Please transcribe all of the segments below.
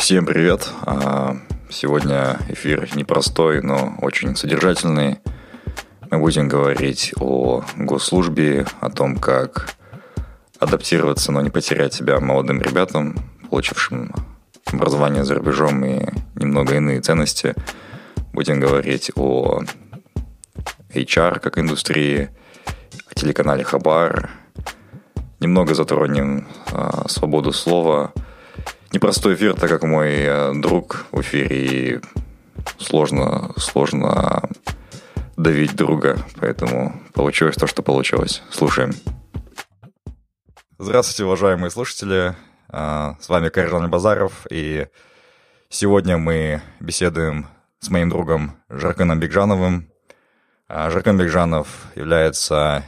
Всем привет. А, Сегодня эфир непростой, но очень содержательный. Мы будем говорить о госслужбе, о том, как адаптироваться, но не потерять себя молодым ребятам, получившим образование за рубежом и немного иные ценности. Будем говорить о HR как индустрии, о телеканале Хабар. Немного затронем э, свободу слова – непростой эфир, так как мой э, друг в эфире, и сложно, сложно давить друга, поэтому получилось то, что получилось. Слушаем. Здравствуйте, уважаемые слушатели. А, с вами Каржан Базаров, и сегодня мы беседуем с моим другом Жарканом Бекжановым. А, Жаркан Бекжанов является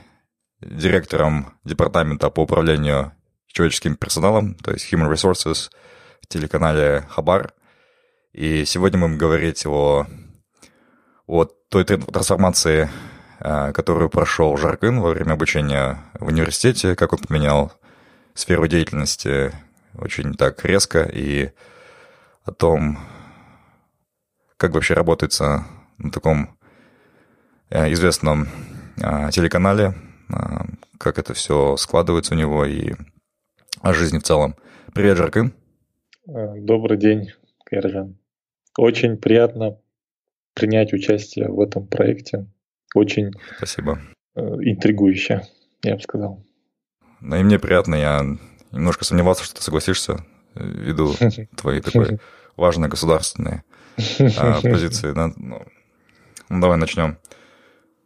директором департамента по управлению человеческим персоналом, то есть Human Resources – в телеканале Хабар. И сегодня мы будем говорить о, о той трансформации, а, которую прошел Жаркын во время обучения в университете, как он поменял сферу деятельности очень так резко, и о том, как вообще работается на таком э, известном а, телеканале, а, как это все складывается у него и о жизни в целом. Привет, Жаркын. Э, добрый день, Кайржан. Очень приятно принять участие в этом проекте. Очень Спасибо. Э, интригующе, я бы сказал. Ну и мне приятно, я немножко сомневался, что ты согласишься ввиду твоей такой важной государственной а, позиции. Ну, ну, давай начнем.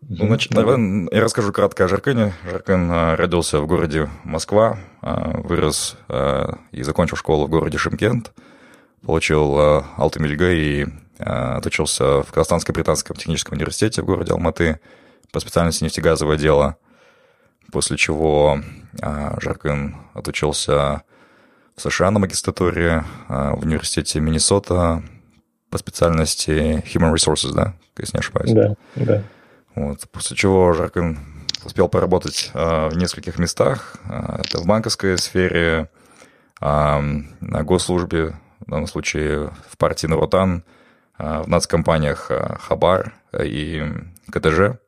Ну, значит, давай я расскажу кратко о Жаркыне. Жаркын а, родился в городе Москва, а, вырос а, и закончил школу в городе Шимкент, получил Алтамильга и отучился в Казахстанско-Британском техническом университете в городе Алматы по специальности нефтегазовое дело, после чего Жаркын отучился в США на магистратуре в университете Миннесота по специальности Human Resources, да, если не ошибаюсь? Да, да. Вот, после чего Жаркин успел поработать э, в нескольких местах. Э, это в банковской сфере, э, на госслужбе, в данном случае в партии Нарутан, э, в нацкомпаниях э, Хабар и КТЖ,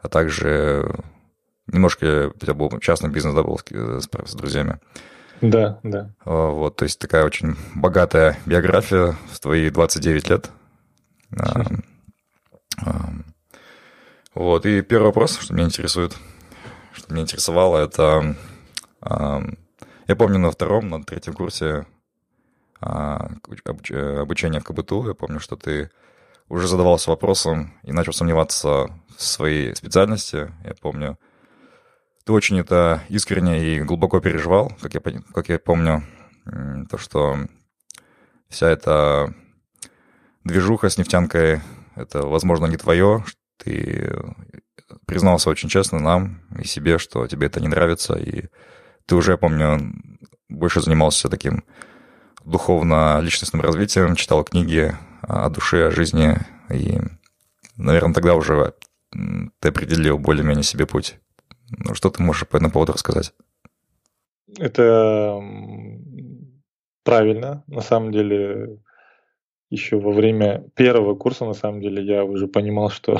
а также немножко у тебя был частный бизнес, да, был с, с друзьями. Да, да. Вот, то есть такая очень богатая биография в твои 29 лет. Вот, и первый вопрос, что меня интересует, что меня интересовало, это... Э, я помню на втором, на третьем курсе э, обучения в КБТУ, я помню, что ты уже задавался вопросом и начал сомневаться в своей специальности. Я помню, ты очень это искренне и глубоко переживал, как я, как я помню, то, что вся эта движуха с нефтянкой, это, возможно, не твое, ты признался очень честно нам и себе, что тебе это не нравится, и ты уже, я помню, больше занимался таким духовно-личностным развитием, читал книги о душе, о жизни, и, наверное, тогда уже ты определил более-менее себе путь. Ну, что ты можешь по этому поводу рассказать? Это правильно. На самом деле, еще во время первого курса, на самом деле, я уже понимал, что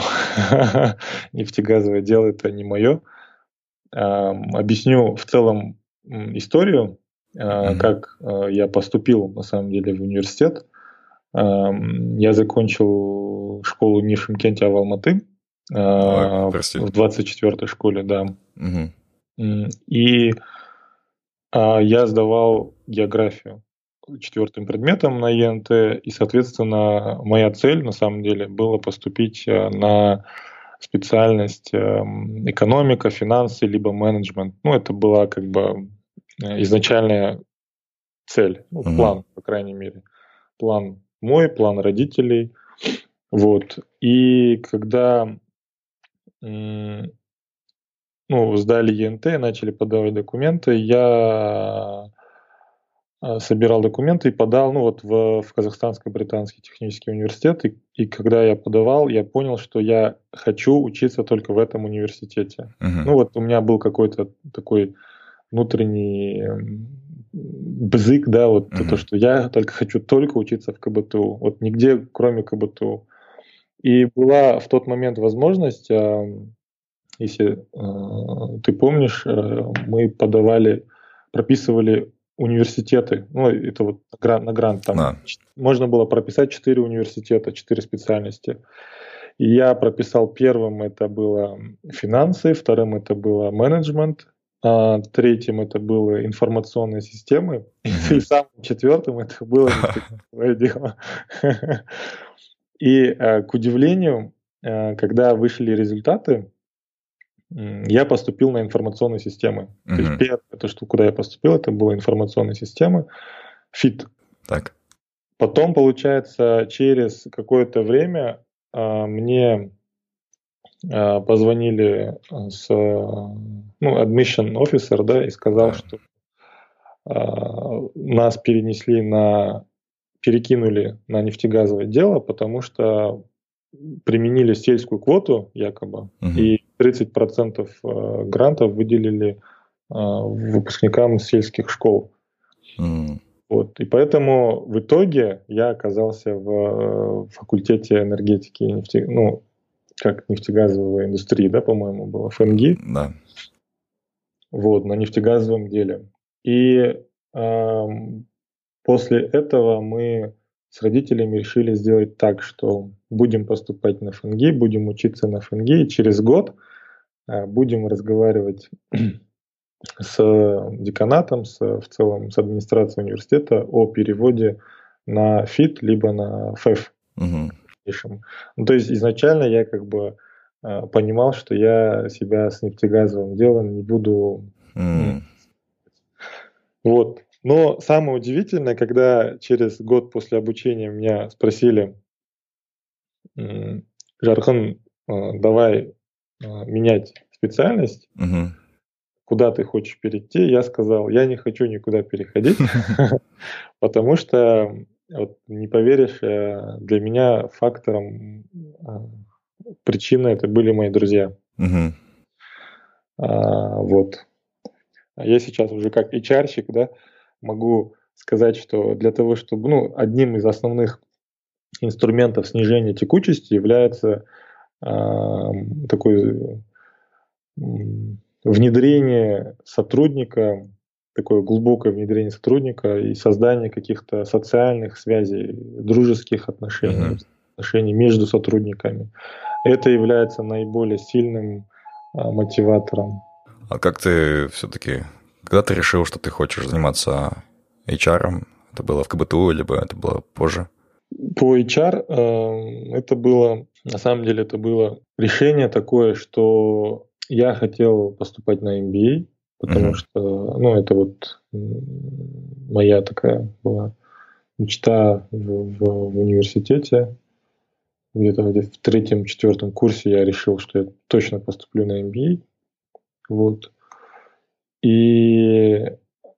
нефтегазовое дело это не мое. Объясню в целом историю, mm-hmm. как а, я поступил, на самом деле, в университет. Я закончил школу не в Шимкенте, а в Алматы. Ой, в 24-й школе, да. И а, я сдавал географию четвертым предметом на ЕНТ, и, соответственно, моя цель, на самом деле, была поступить э, на специальность эм, экономика, финансы, либо менеджмент. Ну, это была как бы э, изначальная цель, ну, mm-hmm. план, по крайней мере. План мой, план родителей. Вот. И когда ну, сдали ЕНТ, начали подавать документы, я собирал документы и подал ну, вот в, в Казахстанско-Британский технический университет. И, и когда я подавал, я понял, что я хочу учиться только в этом университете. Uh-huh. Ну вот у меня был какой-то такой внутренний бзык, да, вот uh-huh. то, что я только хочу только учиться в КБТУ. Вот нигде, кроме КБТУ. И была в тот момент возможность, а, если а, ты помнишь, мы подавали, прописывали университеты, ну, это вот на грант, там да. можно было прописать четыре университета, четыре специальности. И я прописал первым это было финансы, вторым это было менеджмент, а третьим это было информационные системы, и самым четвертым это было дело. И э, к удивлению, э, когда вышли результаты, я поступил на информационные системы. Mm-hmm. То есть первое, то, что куда я поступил, это была информационная система, ФИТ. Так. Потом, получается, через какое-то время а, мне а, позвонили с ну, admission officer, да, и сказал, yeah. что а, нас перенесли на перекинули на нефтегазовое дело, потому что применили сельскую квоту якобы, угу. и 30% э, грантов выделили э, выпускникам сельских школ. Mm. Вот. И поэтому в итоге я оказался в э, факультете энергетики и нефте... ну, как нефтегазовой индустрии, да, по-моему, было, ФНГИ. Да. Вот, на нефтегазовом деле. И э, после этого мы с родителями решили сделать так, что будем поступать на ФНГИ, будем учиться на ФНГИ, и через год э, будем разговаривать с деканатом, с, в целом с администрацией университета о переводе на ФИТ, либо на ФЭФ. Угу. Ну, то есть изначально я как бы э, понимал, что я себя с нефтегазовым делом не буду... Mm. Вот. Но самое удивительное, когда через год после обучения меня спросили, Жархан, а, давай а, менять специальность, угу. куда ты хочешь перейти, я сказал, я не хочу никуда переходить, потому что, вот, не поверишь, э, для меня фактором а, причины это были мои друзья. Вот. Я сейчас уже как HR-щик, да, могу сказать, что для того, чтобы, ну, одним из основных инструментов снижения текучести является э, такое э, внедрение сотрудника, такое глубокое внедрение сотрудника и создание каких-то социальных связей, дружеских отношений, uh-huh. отношений между сотрудниками. Это является наиболее сильным э, мотиватором. А как ты все-таки когда ты решил, что ты хочешь заниматься HR? Это было в КБТУ, либо это было позже? По HR э, это было, на самом деле, это было решение такое, что я хотел поступать на MBA, потому mm-hmm. что, ну, это вот моя такая была мечта в, в, в университете. Где-то в третьем-четвертом курсе я решил, что я точно поступлю на MBA. Вот. И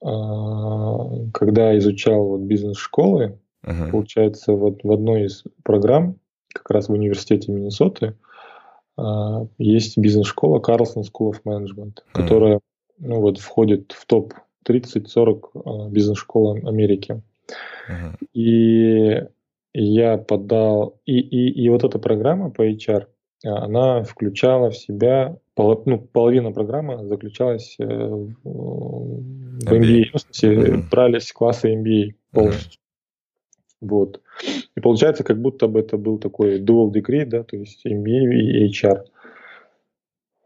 а, когда изучал вот бизнес-школы, uh-huh. получается, вот в одной из программ, как раз в университете Миннесоты, а, есть бизнес-школа Carlson School of Management, uh-huh. которая ну, вот, входит в топ 30-40 а, бизнес-школ Америки. Uh-huh. И я подал... И, и, и вот эта программа по HR, она включала в себя ну, половина программы заключалась э, в MBA, в смысле, mm-hmm. брались классы MBA полностью. Вот. И получается, как будто бы это был такой dual degree, да, то есть MBA и HR.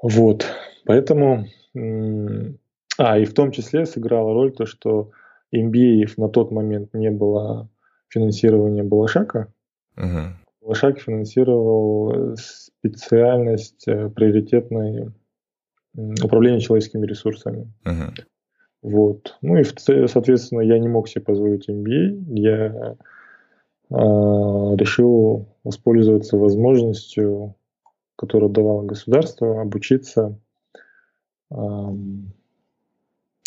Вот. Поэтому, а, и в том числе сыграла роль то, что MBA на тот момент не было финансирования Балашака. Uh-huh. Балашак финансировал специальность э, приоритетной управления человеческими ресурсами. Uh-huh. Вот. Ну и, соответственно, я не мог себе позволить MBA. Я э, решил воспользоваться возможностью, которую давало государство, обучиться э, на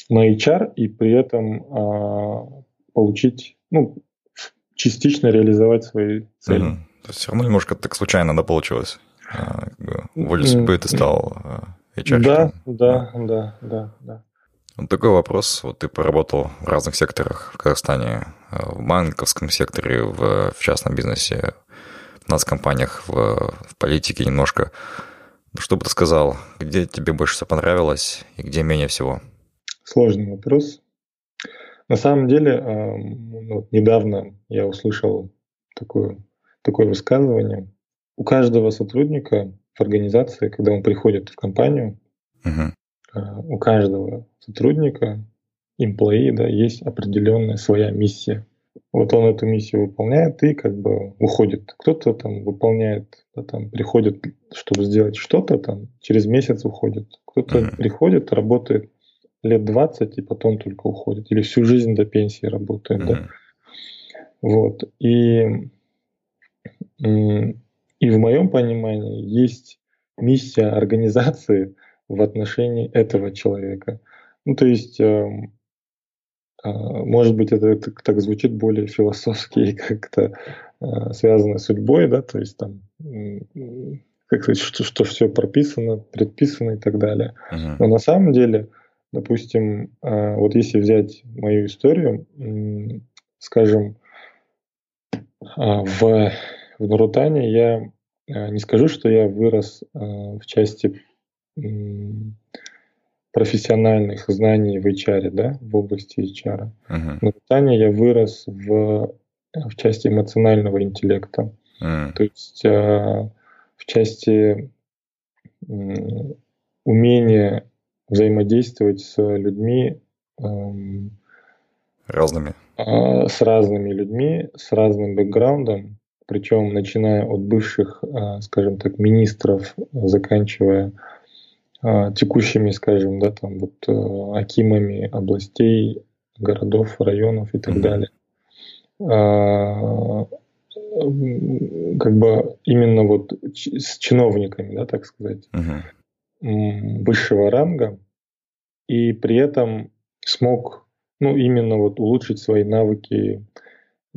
HR и при этом э, получить, ну, частично реализовать свои цели. Mm-hmm. То есть все равно немножко так случайно да, получилось. А, волей судьбы ты стал HR. Да, да, да, да, да. Вот такой вопрос. Вот ты поработал в разных секторах в Казахстане, в банковском секторе, в, в частном бизнесе, в нас компаниях, в, в политике немножко. Что бы ты сказал, где тебе больше всего понравилось и где менее всего? Сложный вопрос. На самом деле, вот недавно я услышал такое, такое высказывание. У каждого сотрудника в организации, когда он приходит в компанию, uh у каждого сотрудника, employee, да, есть определенная своя миссия. Вот он эту миссию выполняет и как бы уходит. Кто-то там выполняет, да, там приходит, чтобы сделать что-то, там через месяц уходит. Кто-то uh приходит, работает лет 20 и потом только уходит. Или всю жизнь до пенсии работает. Mm-hmm. Да? Вот. И, и в моем понимании есть миссия организации в отношении этого человека. Ну, то есть, э, э, может быть, это, так звучит более философски и как-то э, связано с судьбой, да, то есть там как сказать, что, что все прописано, предписано и так далее. Uh-huh. Но на самом деле Допустим, а, вот если взять мою историю, скажем, а, в, в Нурутане я а, не скажу, что я вырос в части профессиональных знаний в HR, да, в области HR. Uh-huh. В Нурутане я вырос в, в части эмоционального интеллекта. Uh-huh. То есть в части умения взаимодействовать с людьми эм, разными. Э, с разными людьми, с разным бэкграундом, причем начиная от бывших, э, скажем так, министров, заканчивая э, текущими, скажем, да, там вот э, акимами областей, городов, районов и так mm-hmm. далее. Как бы именно вот с чиновниками, да, так сказать. Uh-huh высшего ранга и при этом смог ну, именно вот улучшить свои навыки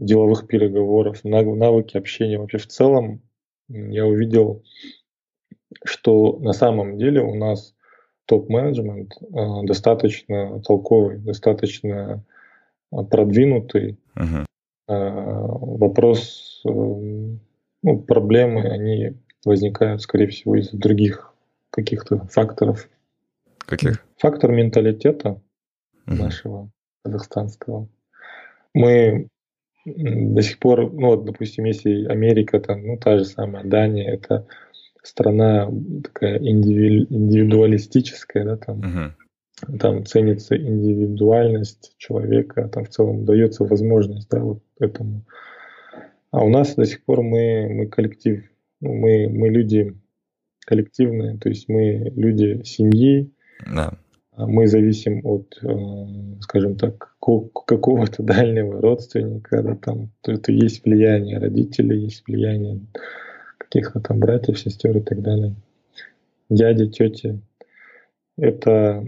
деловых переговоров, навыки общения. Вообще в целом я увидел, что на самом деле у нас топ-менеджмент э, достаточно толковый, достаточно э, продвинутый. Uh-huh. Э, вопрос, э, ну, проблемы, они возникают, скорее всего, из других каких-то факторов. Каких? Фактор менталитета угу. нашего казахстанского. Мы до сих пор, ну вот, допустим, если Америка, там, ну, та же самая Дания, это страна такая индивидуалистическая, да, там, угу. там ценится индивидуальность человека, там в целом дается возможность, да, вот этому. А у нас до сих пор мы, мы коллектив, ну, мы, мы люди коллективные, то есть мы люди семьи, да. А мы зависим от, э, скажем так, какого-то дальнего родственника, да, там это есть влияние родителей, есть влияние каких-то там братьев, сестер и так далее, дяди, тети. Это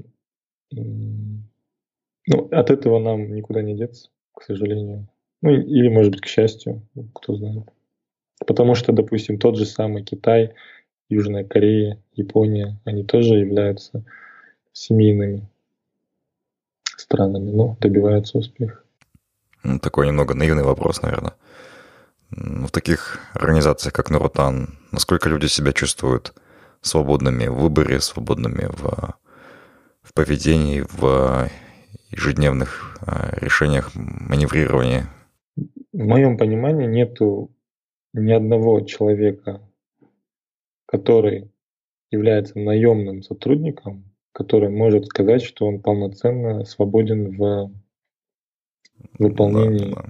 ну, от этого нам никуда не деться, к сожалению. Ну, или, может быть, к счастью, кто знает. Потому что, допустим, тот же самый Китай Южная Корея, Япония, они тоже являются семейными странами, но добиваются успеха. Ну, такой немного наивный вопрос, наверное. В таких организациях, как Нарутан, насколько люди себя чувствуют свободными в выборе, свободными в, в поведении, в ежедневных а, решениях, маневрировании? в моем понимании нету ни одного человека, который является наемным сотрудником, который может сказать, что он полноценно свободен в выполнении да,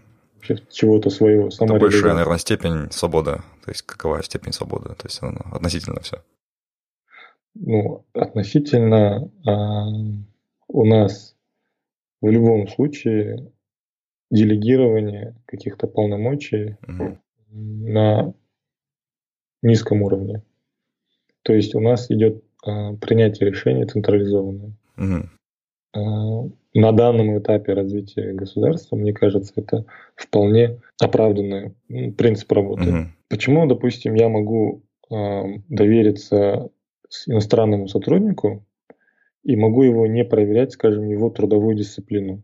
да. чего-то своего. Это большая, наверное, степень свободы. То есть какова степень свободы? То есть она относительно все. Ну, относительно а, у нас в любом случае делегирование каких-то полномочий угу. на низком уровне. То есть у нас идет принятие решений централизованное. Угу. А, на данном этапе развития государства, мне кажется, это вполне оправданный принцип работы. Угу. Почему, допустим, я могу а, довериться иностранному сотруднику и могу его не проверять, скажем, его трудовую дисциплину?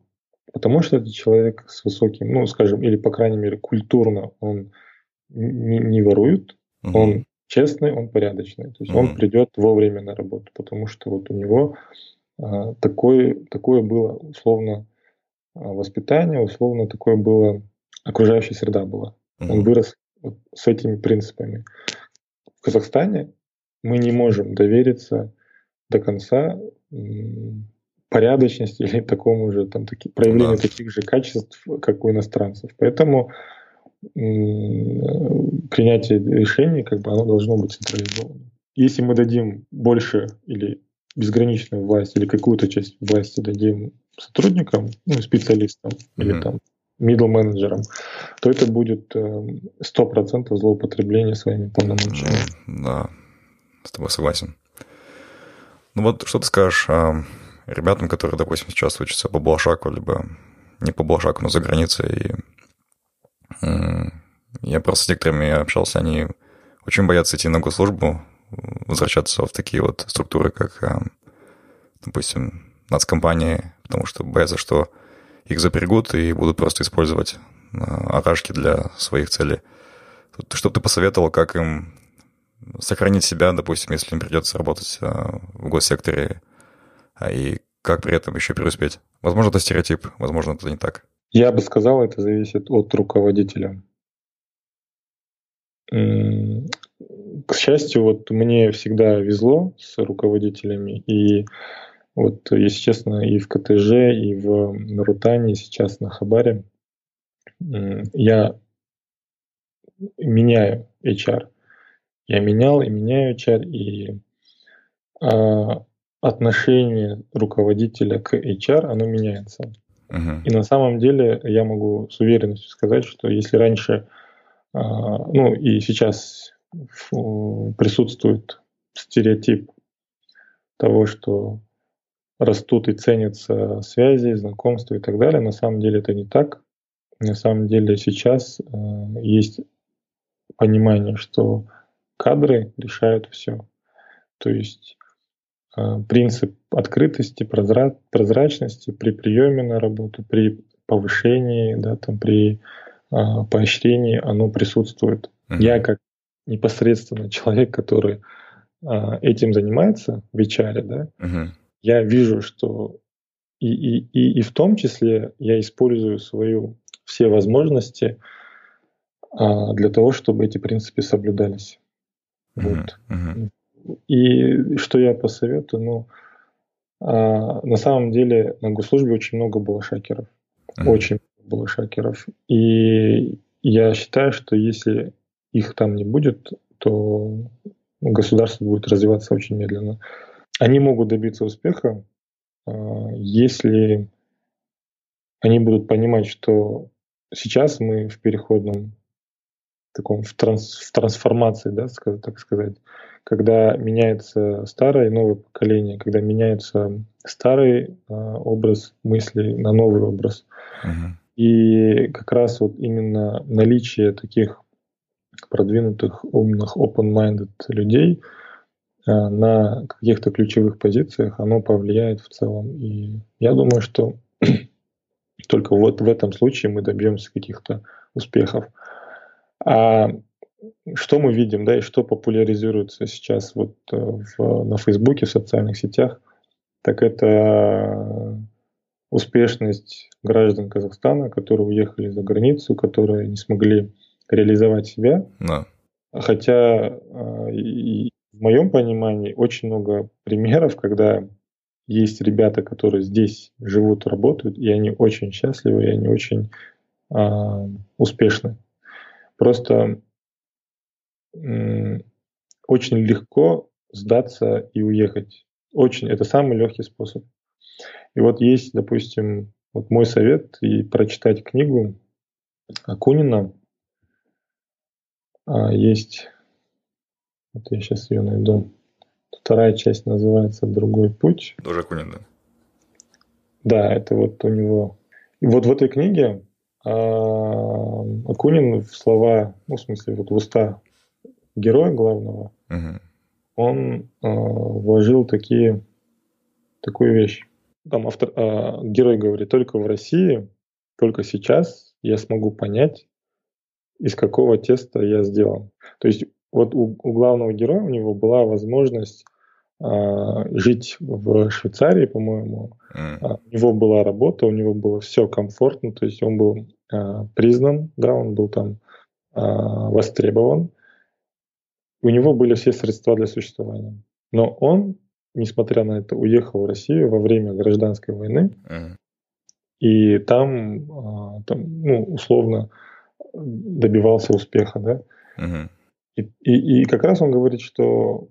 Потому что это человек с высоким, ну, скажем, или, по крайней мере, культурно он не, не ворует, угу. он честный, он порядочный. То есть угу. он придет вовремя на работу, потому что вот у него а, такое, такое было условно а, воспитание, условно такое было окружающая среда была. Угу. Он вырос вот с этими принципами. В Казахстане мы не можем довериться до конца порядочности или такому же там таки, проявлению да. таких же качеств, как у иностранцев. Поэтому принятие решений, как бы оно должно быть централизовано. Если мы дадим больше или безграничную власть, или какую-то часть власти дадим сотрудникам, ну, специалистам mm-hmm. или там middle менеджерам, то это будет э, сто процентов злоупотребление своими полномочиями. Mm, да, с тобой согласен. Ну вот что ты скажешь а, ребятам, которые, допустим, сейчас учатся по Балашаку, либо не по Балашаку, но за границей, и я просто с некоторыми общался, они очень боятся идти на госслужбу, возвращаться в такие вот структуры, как, э, допустим, нацкомпании, потому что боятся, что их запрягут и будут просто использовать э, арашки для своих целей. Что бы ты посоветовал, как им сохранить себя, допустим, если им придется работать э, в госсекторе, и как при этом еще преуспеть? Возможно, это стереотип, возможно, это не так. Я бы сказал, это зависит от руководителя. К счастью, вот мне всегда везло с руководителями, и вот, если честно, и в КТЖ, и в Нарутане, сейчас на Хабаре я меняю HR. Я менял и меняю HR, и а, отношение руководителя к HR, оно меняется. И на самом деле я могу с уверенностью сказать, что если раньше, а, ну и сейчас присутствует стереотип того, что растут и ценятся связи, знакомства и так далее, на самом деле это не так. На самом деле сейчас а, есть понимание, что кадры решают все. То есть принцип открытости, прозрачности при приеме на работу, при повышении, да, там, при а, поощрении, оно присутствует. Uh-huh. Я как непосредственно человек, который а, этим занимается в HR, да, uh-huh. я вижу, что и, и, и, и в том числе я использую свою все возможности а, для того, чтобы эти принципы соблюдались. Uh-huh. Вот. Uh-huh. И что я посоветую? Ну, а, на самом деле на госслужбе очень много было шакеров. Mm-hmm. Очень много было шакеров. И я считаю, что если их там не будет, то государство будет развиваться очень медленно. Они могут добиться успеха, а, если они будут понимать, что сейчас мы в переходном таком в, транс, в трансформации, да, так сказать, когда меняется старое и новое поколение, когда меняется старый э, образ мысли на новый образ. Uh-huh. И как раз вот именно наличие таких продвинутых, умных, open-minded людей э, на каких-то ключевых позициях, оно повлияет в целом. И я думаю, что только вот в этом случае мы добьемся каких-то успехов. А что мы видим, да, и что популяризируется сейчас вот э, в, на Фейсбуке, в социальных сетях, так это успешность граждан Казахстана, которые уехали за границу, которые не смогли реализовать себя. Да. Хотя а, и в моем понимании очень много примеров, когда есть ребята, которые здесь живут, работают, и они очень счастливы, и они очень э, успешны. Просто э, очень легко сдаться и уехать. Очень, это самый легкий способ. И вот есть, допустим, вот мой совет и прочитать книгу Акунина. А, есть, вот я сейчас ее найду. Вторая часть называется «Другой путь». Тоже Акунин, да? Да, это вот у него... И вот в этой книге э, Акунин в слова, ну, в смысле, вот в уста героя главного, угу. он э, вложил такие, такую вещь. Там автор, э, герой говорит, только в России, только сейчас я смогу понять, из какого теста я сделан. То есть вот у, у главного героя у него была возможность а, жить в Швейцарии, по-моему. Mm. У него была работа, у него было все комфортно, то есть он был признан, да, он был там а, востребован. У него были все средства для существования. Но он, несмотря на это, уехал в Россию во время гражданской войны. Mm. И там, а, там, ну, условно, добивался успеха, да. Mm-hmm. И, и, и как раз он говорит, что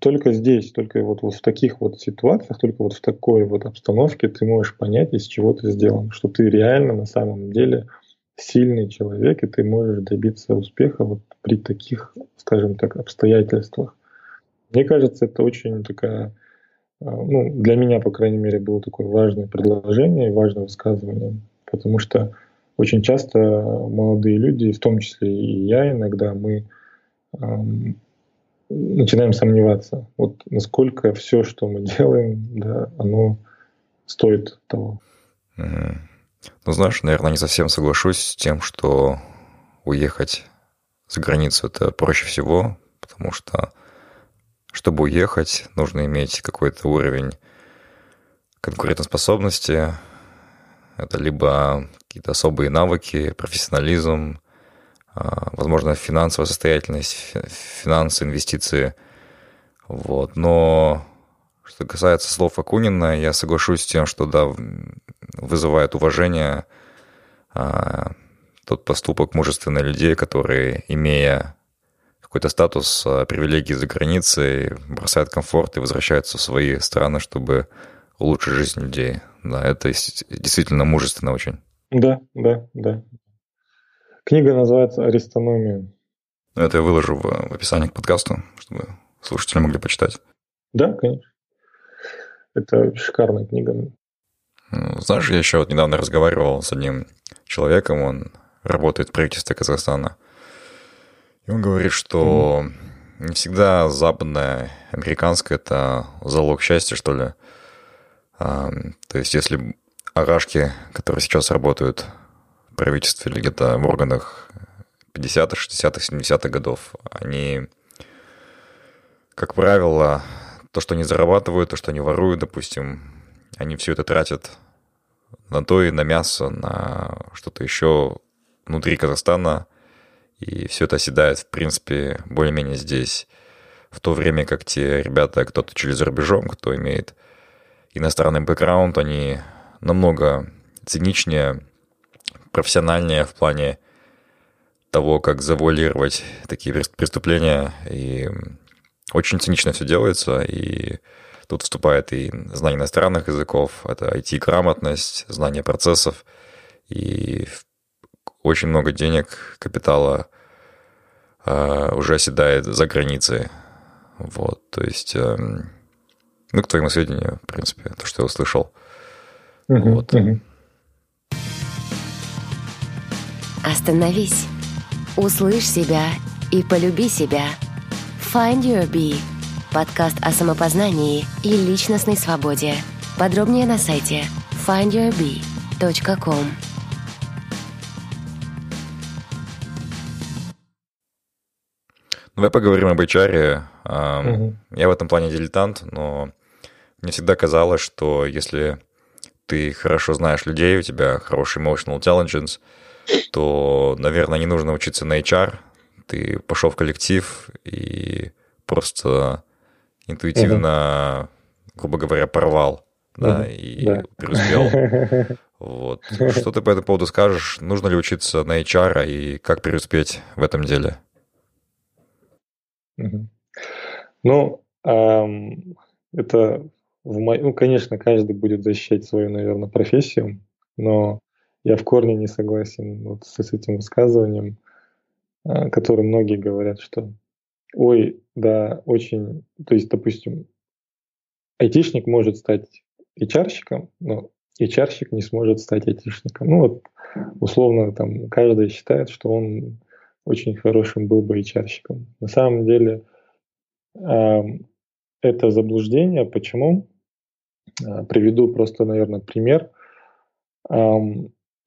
только здесь, только вот, вот в таких вот ситуациях, только вот в такой вот обстановке ты можешь понять, из чего ты сделан, что ты реально на самом деле сильный человек, и ты можешь добиться успеха вот при таких, скажем так, обстоятельствах. Мне кажется, это очень такая, а, ну, для меня, по крайней мере, было такое важное предложение, важное высказывание, потому что очень часто молодые люди, в том числе и я иногда, мы начинаем сомневаться, вот насколько все, что мы делаем, да, оно стоит того. Mm. Ну, знаешь, наверное, не совсем соглашусь с тем, что уехать за границу это проще всего, потому что чтобы уехать, нужно иметь какой-то уровень конкурентоспособности. Это либо какие-то особые навыки, профессионализм, а, возможно, финансовая состоятельность, финансы, инвестиции. Вот. Но что касается слов Акунина, я соглашусь с тем, что да, вызывает уважение а, тот поступок мужественных людей, которые, имея какой-то статус, а, привилегии за границей, бросают комфорт и возвращаются в свои страны, чтобы улучшить жизнь людей. Да, это действительно мужественно очень. Да, да, да. Книга называется «Аристономия». Это я выложу в, в описании к подкасту, чтобы слушатели могли почитать. Да, конечно. Это шикарная книга. Ну, знаешь, я еще вот недавно разговаривал с одним человеком, он работает в правительстве Казахстана. И он говорит, что mm-hmm. не всегда западное, американское – это залог счастья, что ли. А, то есть, если арашки, которые сейчас работают правительстве или где-то в органах 50-х, 60-х, 70-х годов, они, как правило, то, что они зарабатывают, то, что они воруют, допустим, они все это тратят на то и на мясо, на что-то еще внутри Казахстана, и все это оседает, в принципе, более-менее здесь. В то время как те ребята, кто учили за рубежом, кто имеет иностранный бэкграунд, они намного циничнее профессиональнее в плане того, как завуалировать такие преступления. И очень цинично все делается, и тут вступает и знание иностранных языков, это IT-грамотность, знание процессов, и очень много денег, капитала э, уже оседает за границей. Вот, то есть, э, ну, к твоему сведению, в принципе, то, что я услышал. Uh-huh, вот. Uh-huh. Остановись. Услышь себя и полюби себя. Find Your Bee. Подкаст о самопознании и личностной свободе. Подробнее на сайте findyourbee.com. Давай поговорим об HR. Угу. Я в этом плане дилетант, но мне всегда казалось, что если ты хорошо знаешь людей, у тебя хороший emotional intelligence, то, наверное, не нужно учиться на HR. Ты пошел в коллектив и просто интуитивно, uh-huh. грубо говоря, порвал, uh-huh. да, и да. преуспел. Вот. Что ты по этому поводу скажешь? Нужно ли учиться на HR и как преуспеть в этом деле? Uh-huh. Ну, эм, это в мо... ну, конечно, каждый будет защищать свою, наверное, профессию, но я в корне не согласен вот с этим высказыванием, э, которое многие говорят, что ой, да, очень, то есть, допустим, айтишник может стать HR-щиком, но HR-щик не сможет стать айтишником. Ну вот, условно, там, каждый считает, что он очень хорошим был бы HR-щиком. На самом деле, э, это заблуждение. Почему? Э, приведу просто, наверное, пример.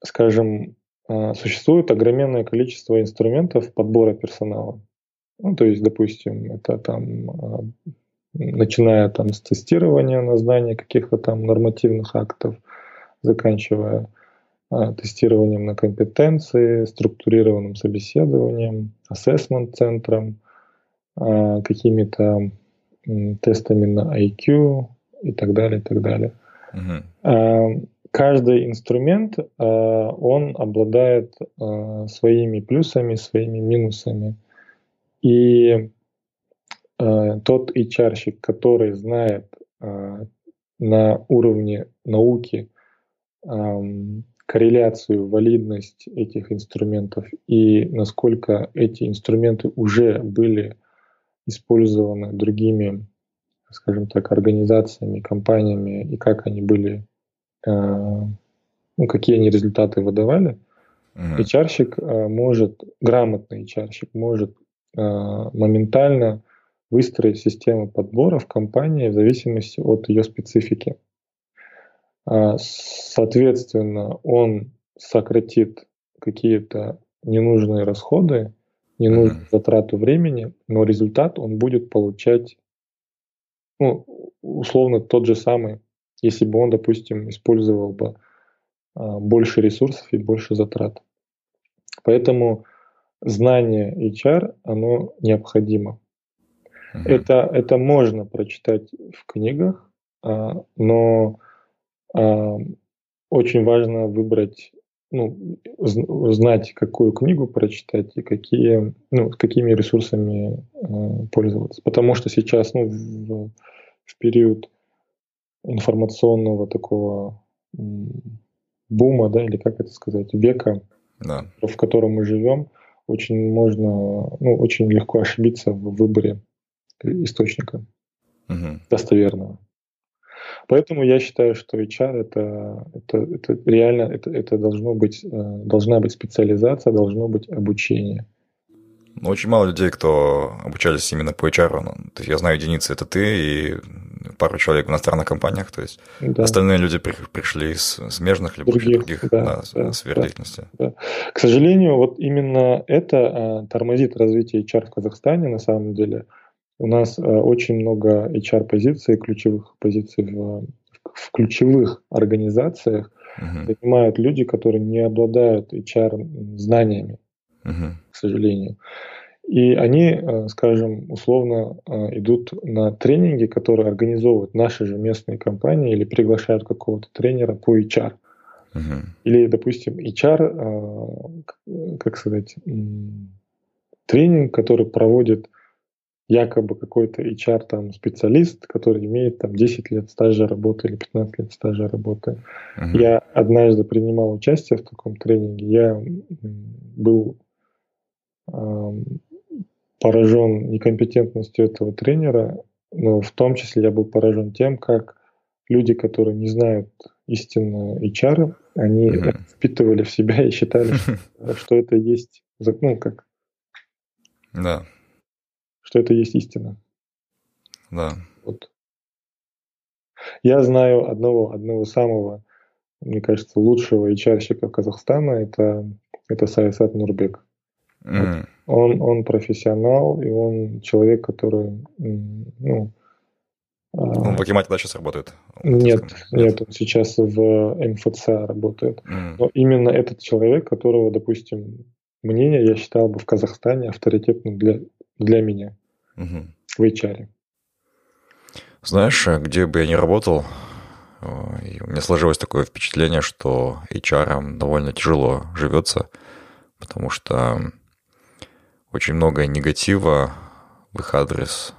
Скажем, э, существует огроменное количество инструментов подбора персонала. Ну, то есть, допустим, это там, э, начиная там с тестирования на знание каких-то там нормативных актов, заканчивая тестированием на компетенции, структурированным собеседованием, ассессмент-центром, какими-то тестами на IQ и так далее, и так далее. Uh-huh. Каждый инструмент, а, он обладает а, своими плюсами, своими минусами. И тот HR-щик, который знает на уровне науки корреляцию, валидность этих инструментов и насколько эти инструменты уже были использованы другими, скажем так, организациями, компаниями, и как они были, э, ну, какие они результаты выдавали, mm-hmm. HR-щик э, может, грамотный HR-щик может э, моментально выстроить систему подбора в компании в зависимости от ее специфики. Соответственно, он сократит какие-то ненужные расходы не нужно mm-hmm. затрату времени, но результат он будет получать, ну, условно, тот же самый, если бы он, допустим, использовал бы а, больше ресурсов и больше затрат. Поэтому знание HR, оно необходимо. Mm-hmm. Это, это можно прочитать в книгах, а, но а, очень важно выбрать ну, знать, какую книгу прочитать и какие, ну, какими ресурсами пользоваться. Потому что сейчас, ну, в, в период информационного такого бума, да, или как это сказать, века, да. в котором мы живем, очень можно, ну, очень легко ошибиться в выборе источника угу. достоверного. Поэтому я считаю, что HR это, это, это реально это, это должно быть, э, должна быть специализация, должно быть обучение. Ну, очень мало людей, кто обучались именно по HR. Ну, то есть я знаю единицы, это ты и пару человек в иностранных компаниях. То есть да. остальные люди при, пришли из смежных либо других, других да, да, сфер да, деятельности. Да. К сожалению, вот именно это а, тормозит развитие HR в Казахстане на самом деле. У нас э, очень много HR-позиций, ключевых позиций в, в ключевых организациях uh-huh. занимают люди, которые не обладают HR-знаниями, uh-huh. к сожалению. И они, э, скажем, условно э, идут на тренинги, которые организовывают наши же местные компании или приглашают какого-то тренера по HR. Uh-huh. Или, допустим, HR, как сказать, тренинг, который проводит якобы какой-то HR там специалист, который имеет там 10 лет стажа работы или 15 лет стажа работы. Uh-huh. Я однажды принимал участие в таком тренинге. Я был э, поражен некомпетентностью этого тренера, но в том числе я был поражен тем, как люди, которые не знают истинно HR, они uh-huh. впитывали в себя и считали, что это есть, ну, как... Да что это есть истина. Да. Вот. Я знаю одного, одного самого, мне кажется, лучшего HR-щика Казахстана, это, это Саясат Нурбек. Mm. Вот. Он, он профессионал, и он человек, который ну, Он в Акимате да, сейчас работает? Нет, нет, он сейчас в МФЦ работает. Mm. Но именно этот человек, которого, допустим, мнение я считал бы в Казахстане авторитетным для, для меня mm-hmm. в HR. Знаешь, где бы я ни работал, у меня сложилось такое впечатление, что HR довольно тяжело живется, потому что очень много негатива в их адрес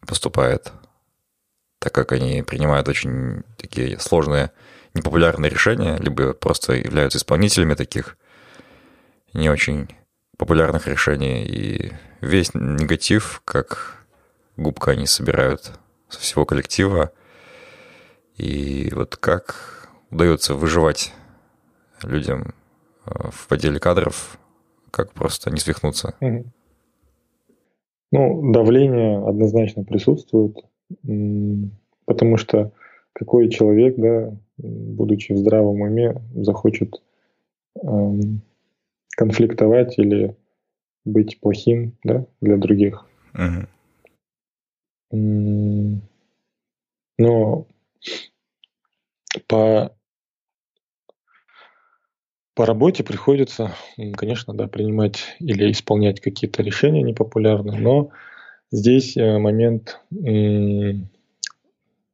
поступает, так как они принимают очень такие сложные, непопулярные решения, либо просто являются исполнителями таких не очень популярных решений, и весь негатив, как губка, они собирают со всего коллектива. И вот как удается выживать людям э, в отделе кадров, как просто не свихнуться? Ну, давление однозначно присутствует, потому что какой человек, да, будучи в здравом уме, захочет эм, конфликтовать или быть плохим да, для других. Uh-huh. Но по, по работе приходится, конечно, да, принимать или исполнять какие-то решения непопулярные, но здесь э, момент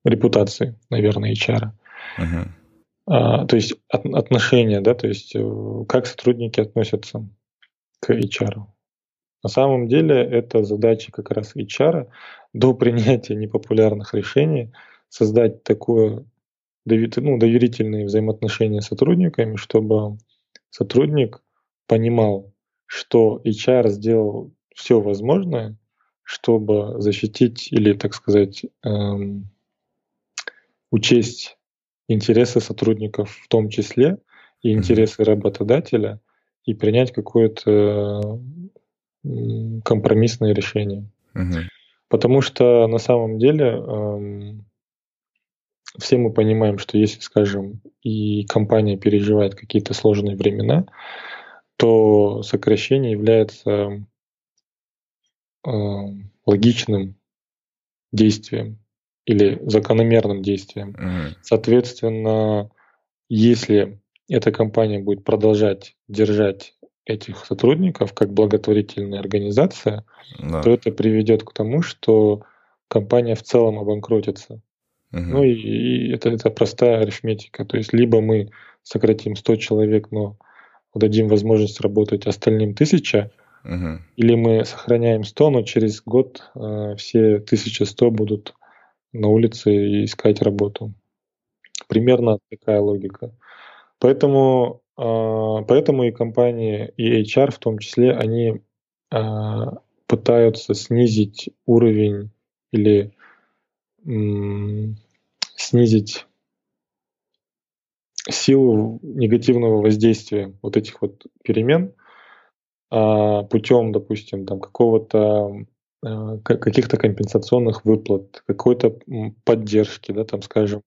репутации, наверное, HR. Uh-huh. А, то есть от, отношения, да, то есть э, как сотрудники относятся к HR. На самом деле это задача как раз HR до принятия непопулярных решений создать такое ну, доверительные взаимоотношения с сотрудниками, чтобы сотрудник понимал, что HR сделал все возможное, чтобы защитить или, так сказать, эм, учесть интересы сотрудников в том числе и интересы работодателя и принять какое-то компромиссное решение. Угу. Потому что на самом деле эм, все мы понимаем, что если, скажем, и компания переживает какие-то сложные времена, то сокращение является э, логичным действием или закономерным действием. Mm-hmm. Соответственно, если эта компания будет продолжать держать этих сотрудников как благотворительная организация, да. то это приведет к тому, что компания в целом обанкротится. Угу. Ну и, и это, это простая арифметика. То есть либо мы сократим 100 человек, но дадим возможность работать остальным 1000, угу. или мы сохраняем 100, но через год э, все 1100 будут на улице и искать работу. Примерно такая логика. Поэтому а, поэтому и компании, и HR в том числе, они а, пытаются снизить уровень или снизить силу негативного воздействия вот этих вот перемен а, путем, допустим, там какого-то каких-то компенсационных выплат, какой-то поддержки, да, там, скажем,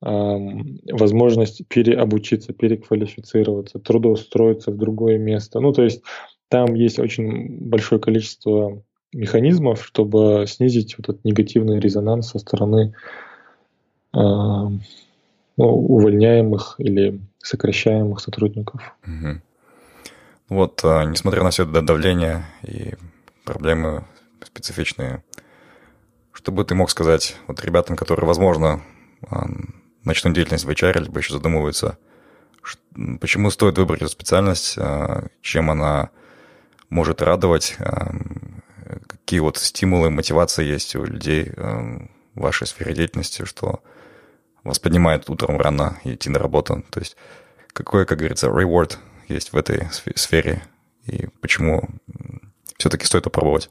возможность переобучиться, переквалифицироваться, трудоустроиться в другое место. Ну, то есть там есть очень большое количество механизмов, чтобы снизить вот этот негативный резонанс со стороны э, ну, увольняемых или сокращаемых сотрудников. Угу. Вот, а, несмотря на все это давление и проблемы специфичные, что бы ты мог сказать вот ребятам, которые, возможно, начнут деятельность в HR, либо еще задумываются, почему стоит выбрать эту специальность, а, чем она может радовать, а, какие вот стимулы, мотивации есть у людей а, в вашей сфере деятельности, что вас поднимает утром рано идти на работу. То есть какой, как говорится, reward есть в этой сфере и почему все-таки стоит попробовать?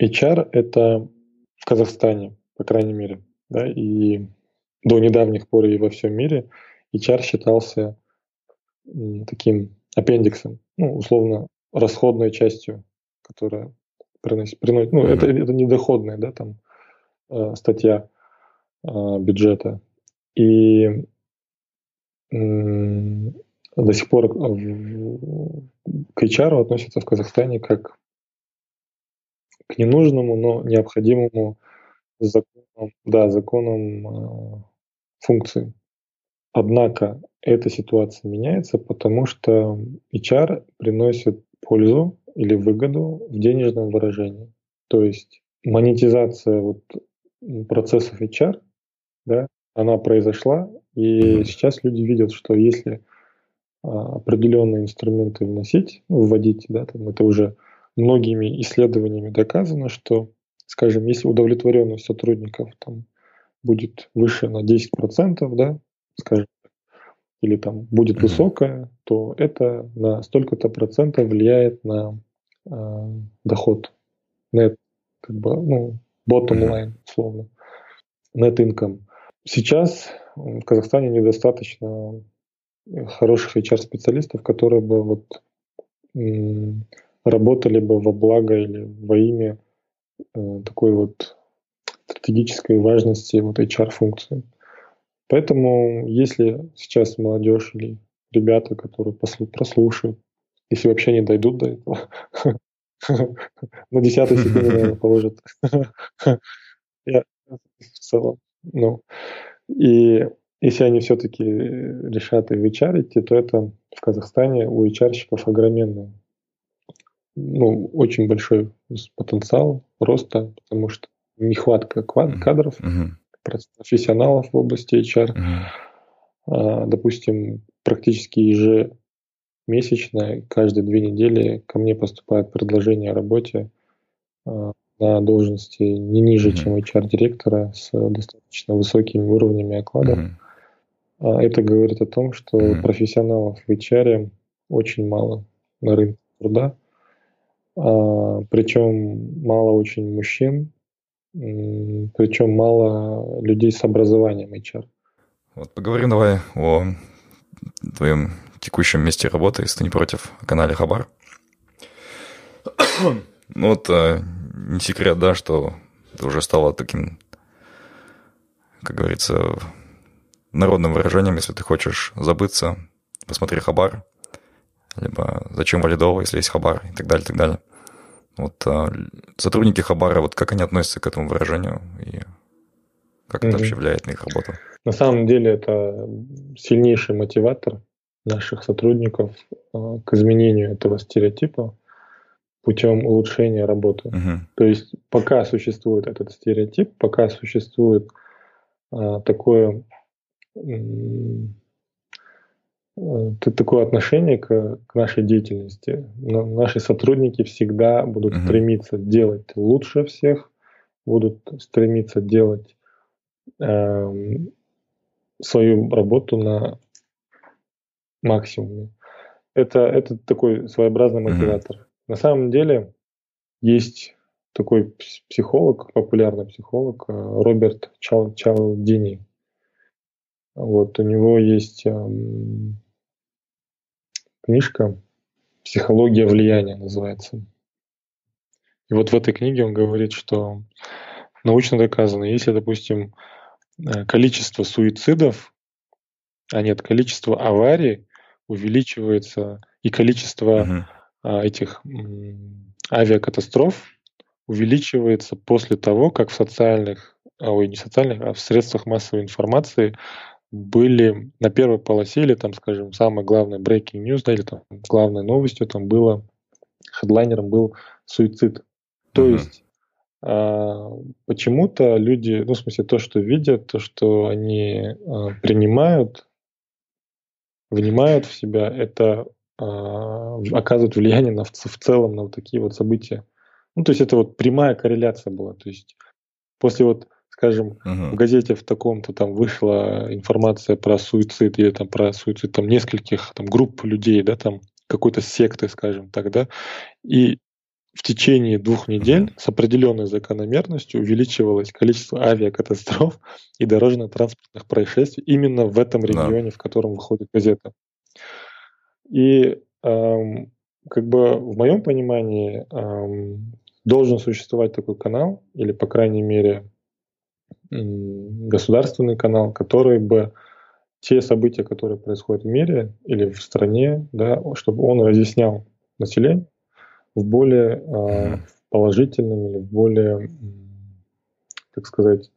HR — это в Казахстане, по крайней мере, да, и до недавних пор и во всем мире HR считался таким аппендиксом, ну, условно, расходной частью, которая приносит, приносит ну, mm-hmm. это, это недоходная, да, там, э, статья э, бюджета. И э, до сих пор в, к HR относятся в Казахстане как к ненужному, но необходимому закону да, законом э, функции. Однако эта ситуация меняется, потому что HR приносит пользу или выгоду в денежном выражении. То есть монетизация вот процессов HR, да, она произошла, и сейчас люди видят, что если а, определенные инструменты вносить, ну, вводить, да, там это уже многими исследованиями доказано, что, скажем, если удовлетворенность сотрудников там будет выше на 10%, да, скажем, или там будет высокая, то это на столько-то процентов влияет на э, доход, net, как бы, ну, bottom line, условно, net income. Сейчас в Казахстане недостаточно хороших HR-специалистов, которые бы вот работали бы во благо или во имя э, такой вот стратегической важности вот HR-функции. Поэтому если сейчас молодежь или ребята, которые послу, прослушают, если вообще не дойдут до этого, на десятой секунде, наверное, положат. Я в целом, ну, и если они все-таки решат и HR то это в Казахстане у HR-щиков огроменный, ну, очень большой потенциал роста, потому что нехватка кадров, mm-hmm. профессионалов в области HR. Mm-hmm. А, допустим, практически ежемесячно, каждые две недели ко мне поступает предложение о работе а, на должности не ниже, mm-hmm. чем HR-директора с достаточно высокими уровнями окладов. Mm-hmm. Это говорит о том, что mm-hmm. профессионалов в HR очень мало на рынке труда. А, причем мало очень мужчин, причем мало людей с образованием HR. Вот поговорим давай о твоем текущем месте работы, если ты не против, о канале Хабар. ну вот э, не секрет, да, что ты уже стала таким, как говорится, народным выражением, если ты хочешь забыться, посмотри Хабар, либо зачем валидово, если есть Хабар и так далее, и так далее. Вот а, сотрудники Хабара, вот как они относятся к этому выражению и как mm-hmm. это вообще влияет на их работу? На самом деле это сильнейший мотиватор наших сотрудников а, к изменению этого стереотипа путем улучшения работы. Uh-huh. То есть пока существует этот стереотип, пока существует а, такое Э, такое отношение к, к нашей деятельности. Но наши сотрудники всегда будут uh-huh. стремиться делать лучше всех, будут стремиться делать э, свою работу на максимуме. Это, это такой своеобразный мотиватор. Uh-huh. На самом деле есть такой психолог, популярный психолог э, Роберт Чал, Чалдини. Вот у него есть эм, книжка «Психология влияния» называется. И вот в этой книге он говорит, что научно доказано, если, допустим, э, количество суицидов, а нет, количество аварий увеличивается, и количество uh-huh. этих авиакатастроф увеличивается после того, как в социальных, а, ой, не социальных, а в средствах массовой информации были на первой полосе, или там, скажем, самое главное breaking news, да, или там главной новостью там было, хедлайнером был суицид. То uh-huh. есть а, почему-то люди, ну, в смысле, то, что видят, то, что они а, принимают, внимают в себя, это а, оказывает влияние на, в, в целом на вот такие вот события. Ну, то есть это вот прямая корреляция была. То есть после вот скажем, uh-huh. в газете в таком-то там вышла информация про суицид или там про суицид там нескольких там групп людей, да, там какой-то секты, скажем так, да, и в течение двух недель с определенной закономерностью увеличивалось количество авиакатастроф и дорожно-транспортных происшествий именно в этом регионе, да. в котором выходит газета. И эм, как бы в моем понимании эм, должен существовать такой канал, или, по крайней мере, государственный канал, который бы те события, которые происходят в мире или в стране, да, чтобы он разъяснял населению в более э, положительном или в более, так сказать,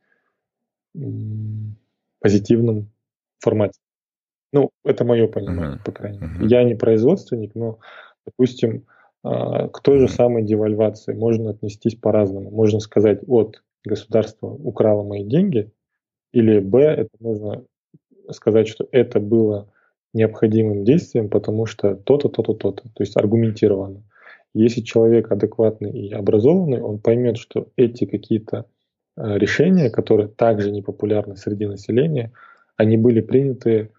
позитивном формате. Ну, это мое понимание, uh-huh. по крайней мере. Uh-huh. Я не производственник, но, допустим, а, к той же самой девальвации можно отнестись по-разному. Можно сказать, вот, государство украло мои деньги, или Б, это можно сказать, что это было необходимым действием, потому что то-то, то-то, то-то. То есть аргументированно. Если человек адекватный и образованный, он поймет, что эти какие-то а, решения, которые также не популярны среди населения, они были приняты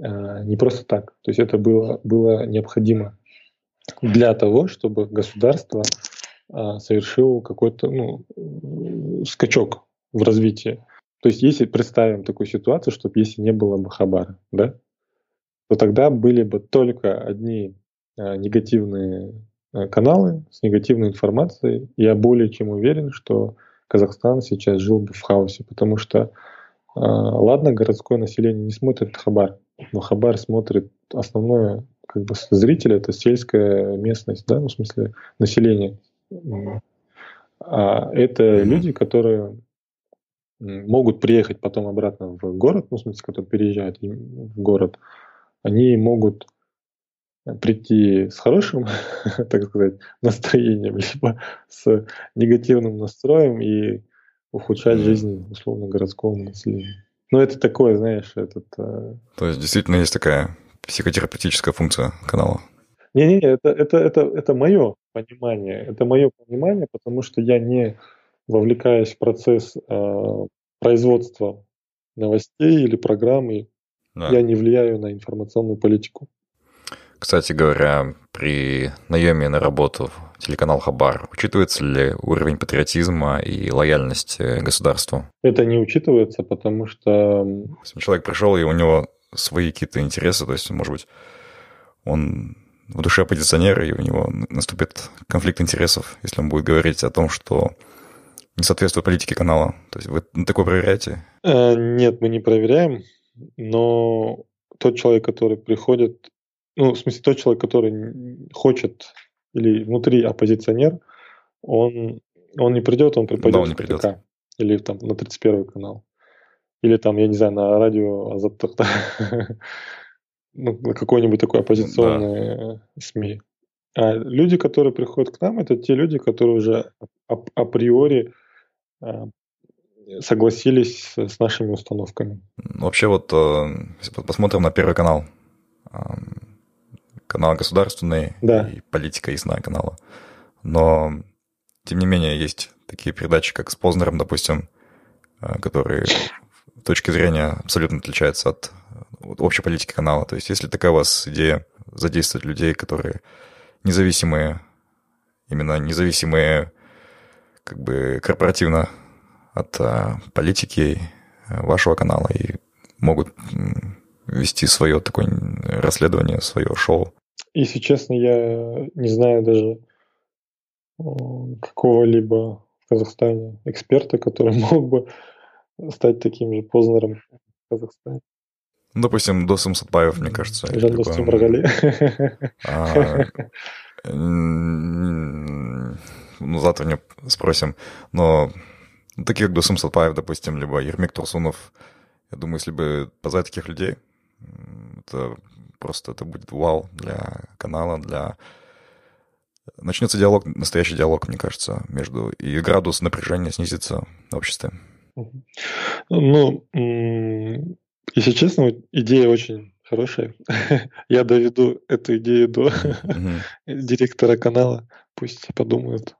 а, не просто так. То есть это было, было необходимо для того, чтобы государство а, совершило какой-то ну, скачок в развитии. То есть если представим такую ситуацию, чтобы если не было бы Хабара, да, то тогда были бы только одни негативные каналы с негативной информацией. Я более чем уверен, что Казахстан сейчас жил бы в хаосе, потому что ладно, городское население не смотрит Хабар, но Хабар смотрит основное как бы зритель это сельская местность, да, ну, в смысле население. А это люди, которые могут приехать потом обратно в город, ну, в смысле, которые переезжают в город, они могут прийти с хорошим, так сказать, настроением, либо с негативным настроем и ухудшать жизнь, условно, городского населения. Ну, это такое, знаешь, этот... Э, То есть действительно есть такая психотерапевтическая функция канала? Не-не, это, это, это, это мое понимание. Это мое понимание, потому что я не вовлекаюсь в процесс э, производства новостей или программы. Да. Я не влияю на информационную политику. Кстати говоря, при наеме на работу в телеканал Хабар учитывается ли уровень патриотизма и лояльности государству? Это не учитывается, потому что... Если человек пришел, и у него свои какие-то интересы, то есть, может быть, он в душе оппозиционер, и у него наступит конфликт интересов, если он будет говорить о том, что не соответствует политике канала. То есть вы такое проверяете? Э, нет, мы не проверяем, но тот человек, который приходит, ну, в смысле, тот человек, который хочет или внутри оппозиционер, он, он не придет, он припадет да, он не придет. ПТК или там на 31 канал или там, я не знаю, на радио Азаттыхта, ну, на какой-нибудь такой оппозиционный да. СМИ. А люди, которые приходят к нам, это те люди, которые уже ап- априори а, согласились с, с нашими установками. Вообще вот э, посмотрим на Первый канал. Канал государственный да. и политика ясная канала. Но, тем не менее, есть такие передачи, как с Познером, допустим, э, которые точки зрения абсолютно отличается от общей политики канала. То есть если такая у вас идея задействовать людей, которые независимые, именно независимые как бы корпоративно от а, политики вашего канала и могут вести свое такое расследование, свое шоу. Если честно, я не знаю даже какого-либо в Казахстане эксперта, который мог бы стать таким же Познером в Казахстане. Ну, допустим, Досым Сатпаев, мне кажется. Жан Достим Рогали. А, ну, завтра не спросим. Но таких, как Досым Сатпаев, допустим, либо Ермик Турсунов, я думаю, если бы позвать таких людей, это просто это будет вау для канала, для... Начнется диалог, настоящий диалог, мне кажется, между... И градус напряжения снизится в обществе. Ну, если честно, идея очень хорошая. Я доведу эту идею до директора канала, пусть подумают.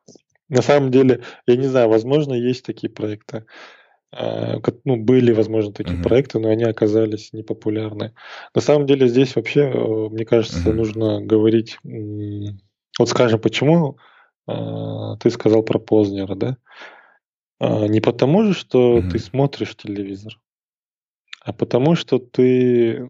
На самом деле, я не знаю, возможно, есть такие проекты. А, ну, были, возможно, такие uh-huh. проекты, но они оказались непопулярны. На самом деле здесь вообще, э, мне кажется, uh-huh. нужно говорить... Вот скажем, почему а, ты сказал про Познера, да? А, не потому же, что mm-hmm. ты смотришь телевизор, а потому что ты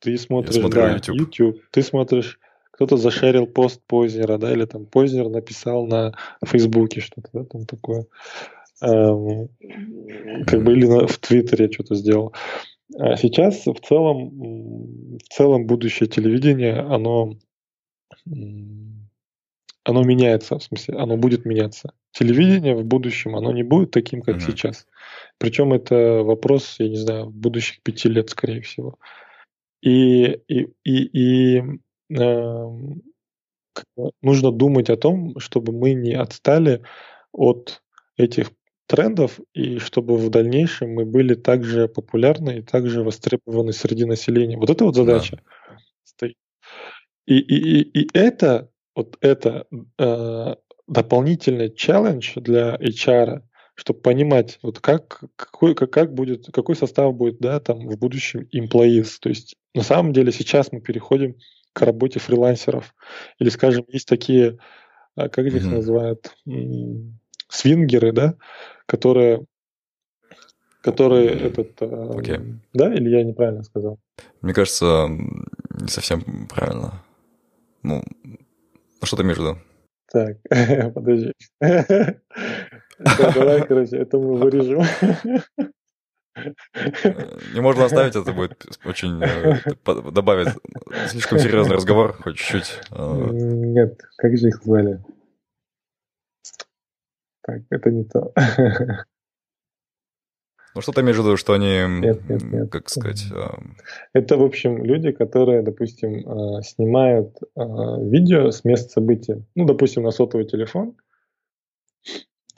ты смотришь да, YouTube. YouTube, ты смотришь, кто-то зашерил пост Познера, да, или там Познер написал на Фейсбуке что-то, да, там такое, эм, как бы или в Твиттере что-то сделал. А сейчас в целом, в целом будущее телевидения, оно оно меняется, в смысле, оно будет меняться. Телевидение в будущем, оно не будет таким, как mm-hmm. сейчас. Причем это вопрос, я не знаю, будущих пяти лет, скорее всего. И, и, и, и э, нужно думать о том, чтобы мы не отстали от этих трендов, и чтобы в дальнейшем мы были также популярны и также востребованы среди населения. Вот это вот задача да. стоит. И, и, и, и это, вот это э, дополнительный челлендж для HR, чтобы понимать, вот как, какой, как, как будет, какой состав будет, да, там в будущем employees. То есть на самом деле сейчас мы переходим к работе фрилансеров. Или, скажем, есть такие, а, как их mm-hmm. называют, свингеры, да, которые которые этот... Okay. А, да, или я неправильно сказал? Мне кажется, не совсем правильно. Ну, что ты имеешь в виду? Так, подожди. Давай, короче, это мы вырежем. Не можно оставить, это будет очень э, добавить слишком серьезный разговор, хоть чуть-чуть. Э. Нет, как же их звали? Так, это не то. Ну, что ты имеешь в виду, что они, нет, нет, нет. как сказать... Э, это, в общем, люди, которые, допустим, снимают видео с места события. Ну, допустим, на сотовый телефон,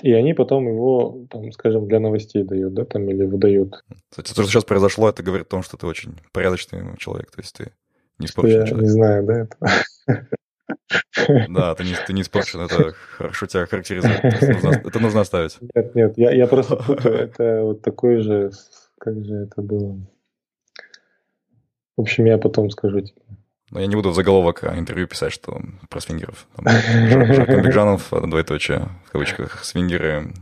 и они потом его, там, скажем, для новостей дают, да, там, или выдают. Кстати, то, что сейчас произошло, это говорит о том, что ты очень порядочный человек, то есть ты не испорченный я человек. не знаю, да, это... Да, ты не, ты не испорчен, это хорошо тебя характеризует. Это нужно, это нужно оставить. Нет, нет, я, я просто путаю, это вот такой же, как же это было. В общем, я потом скажу тебе. Но я не буду в заголовок а интервью писать, что про свингеров. Бекжанов, двоеточие, в кавычках, свингеры,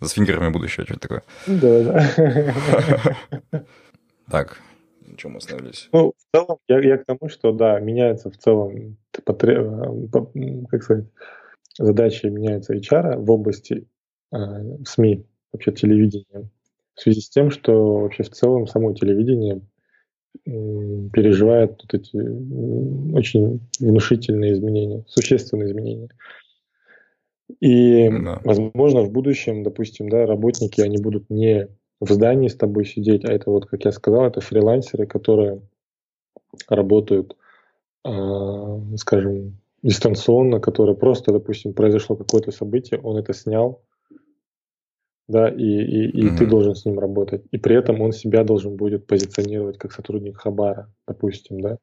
за свингерами будущее, что-то такое. Да, да. Так, на чем мы остановились? Ну, в целом, я, я к тому, что, да, меняется в целом, потреб... как сказать, задачи меняются HR в области э, СМИ, вообще телевидения, в связи с тем, что вообще в целом само телевидение переживает вот эти очень внушительные изменения, существенные изменения. И, да. возможно, в будущем, допустим, да, работники, они будут не в здании с тобой сидеть, а это вот, как я сказал, это фрилансеры, которые работают, э, скажем, дистанционно, которые просто, допустим, произошло какое-то событие, он это снял, да, и, и, и mm-hmm. ты должен с ним работать. И при этом он себя должен будет позиционировать как сотрудник Хабара, допустим, да.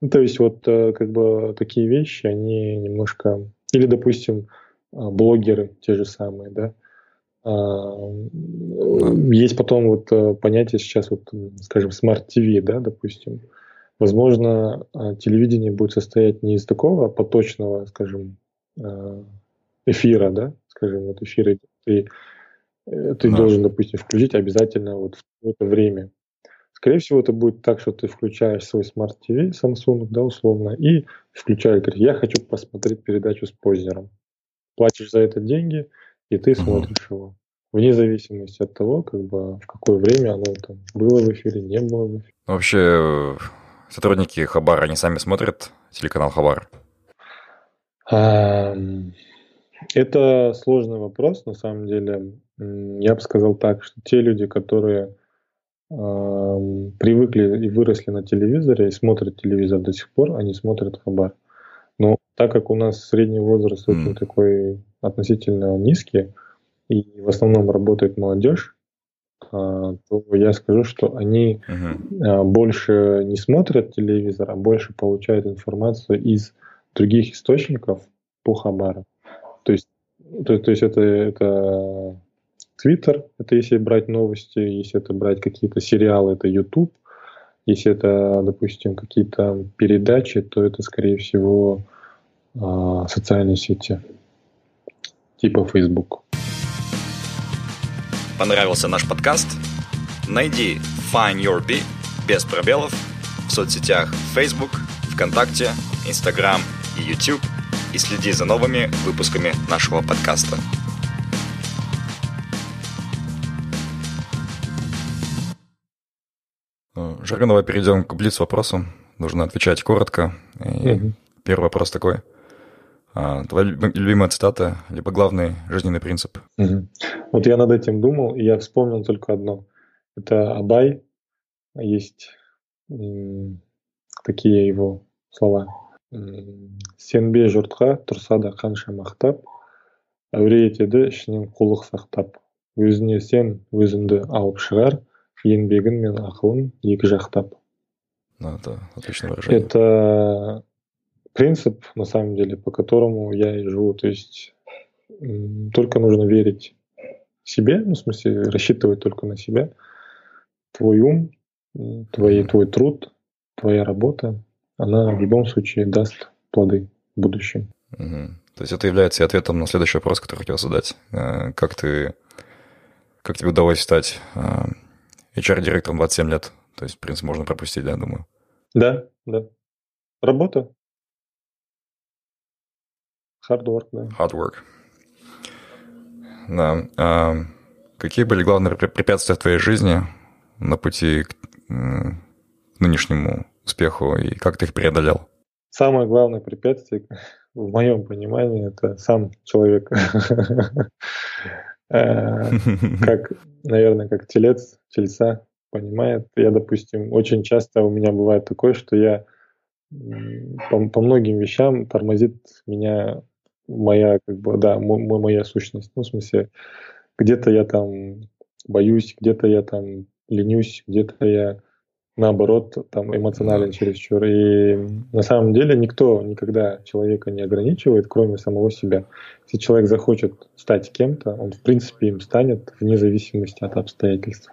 Ну, то есть вот э, как бы такие вещи, они немножко... Или, допустим, а, блогеры те же самые, да. А, есть потом вот э, понятие сейчас, вот, скажем, смарт-ТВ, да, допустим. Возможно, а, телевидение будет состоять не из такого поточного, скажем, эфира, да, скажем, вот эфир и Э, ты да. должен, допустим, включить обязательно вот в это время. Скорее всего, это будет так, что ты включаешь свой Smart TV Samsung, да, условно, и включаешь, говоришь, я хочу посмотреть передачу с позером. Платишь за это деньги, и ты смотришь угу. его. Вне зависимости от того, как бы в какое время оно там было в эфире, не было в эфире. Вообще, э, сотрудники Хабара, они сами смотрят телеканал Хабар? Это сложный вопрос, на самом деле. Я бы сказал так, что те люди, которые э, привыкли и выросли на телевизоре и смотрят телевизор до сих пор, они смотрят хабар. Но так как у нас средний возраст mm. очень такой относительно низкий, и в основном работает молодежь, э, то я скажу, что они uh-huh. больше не смотрят телевизор, а больше получают информацию из других источников по хабару. То есть, то, то есть это, это Twitter, это если брать новости, если это брать какие-то сериалы, это YouTube, если это, допустим, какие-то передачи, то это, скорее всего, э, социальные сети, типа Facebook. Понравился наш подкаст? Найди Find Your Bee без пробелов в соцсетях Facebook, ВКонтакте, Instagram и YouTube – и следи за новыми выпусками нашего подкаста. Э, Жаргон, давай перейдем к блиц вопросу. Нужно отвечать коротко. И угу. Первый вопрос такой. А, твоя любимая цитата, либо главный жизненный принцип? Угу. Вот я над этим думал, и я вспомнил только одно. Это Абай. Есть такие его слова. Сенбе жұртқа тұрса да қанша мақтап, әуре етеді ішінен қулық сақтап. Өзіне сен өзіңді алып шығар, еңбегін мен ақылын екі жақтап. Ну, это отличное выражение. Это принцип, на самом деле, по которому я и живу. То есть только нужно верить себе, ну, в смысле, рассчитывать только на себя. Твой ум, твой, твой труд, твоя работа, она в любом случае даст плоды в будущем. Угу. То есть это является ответом на следующий вопрос, который хотел задать. Э, как ты, как тебе удалось стать э, HR-директором 27 лет? То есть, в принципе, можно пропустить, да, думаю? Да, да. Работа. Hard work, да. Hard work. Да. А какие были главные препятствия в твоей жизни на пути к нынешнему успеху, и как ты их преодолел? Самое главное препятствие, в моем понимании, это сам человек. Э, как, наверное, как телец, тельца понимает. Я, допустим, очень часто у меня бывает такое, что я по, по многим вещам тормозит меня моя, как бы, да, моя сущность. Ну, в смысле, где-то я там боюсь, где-то я там ленюсь, где-то я наоборот там эмоционален чересчур. И на самом деле никто никогда человека не ограничивает, кроме самого себя. Если человек захочет стать кем-то, он в принципе им станет вне зависимости от обстоятельств.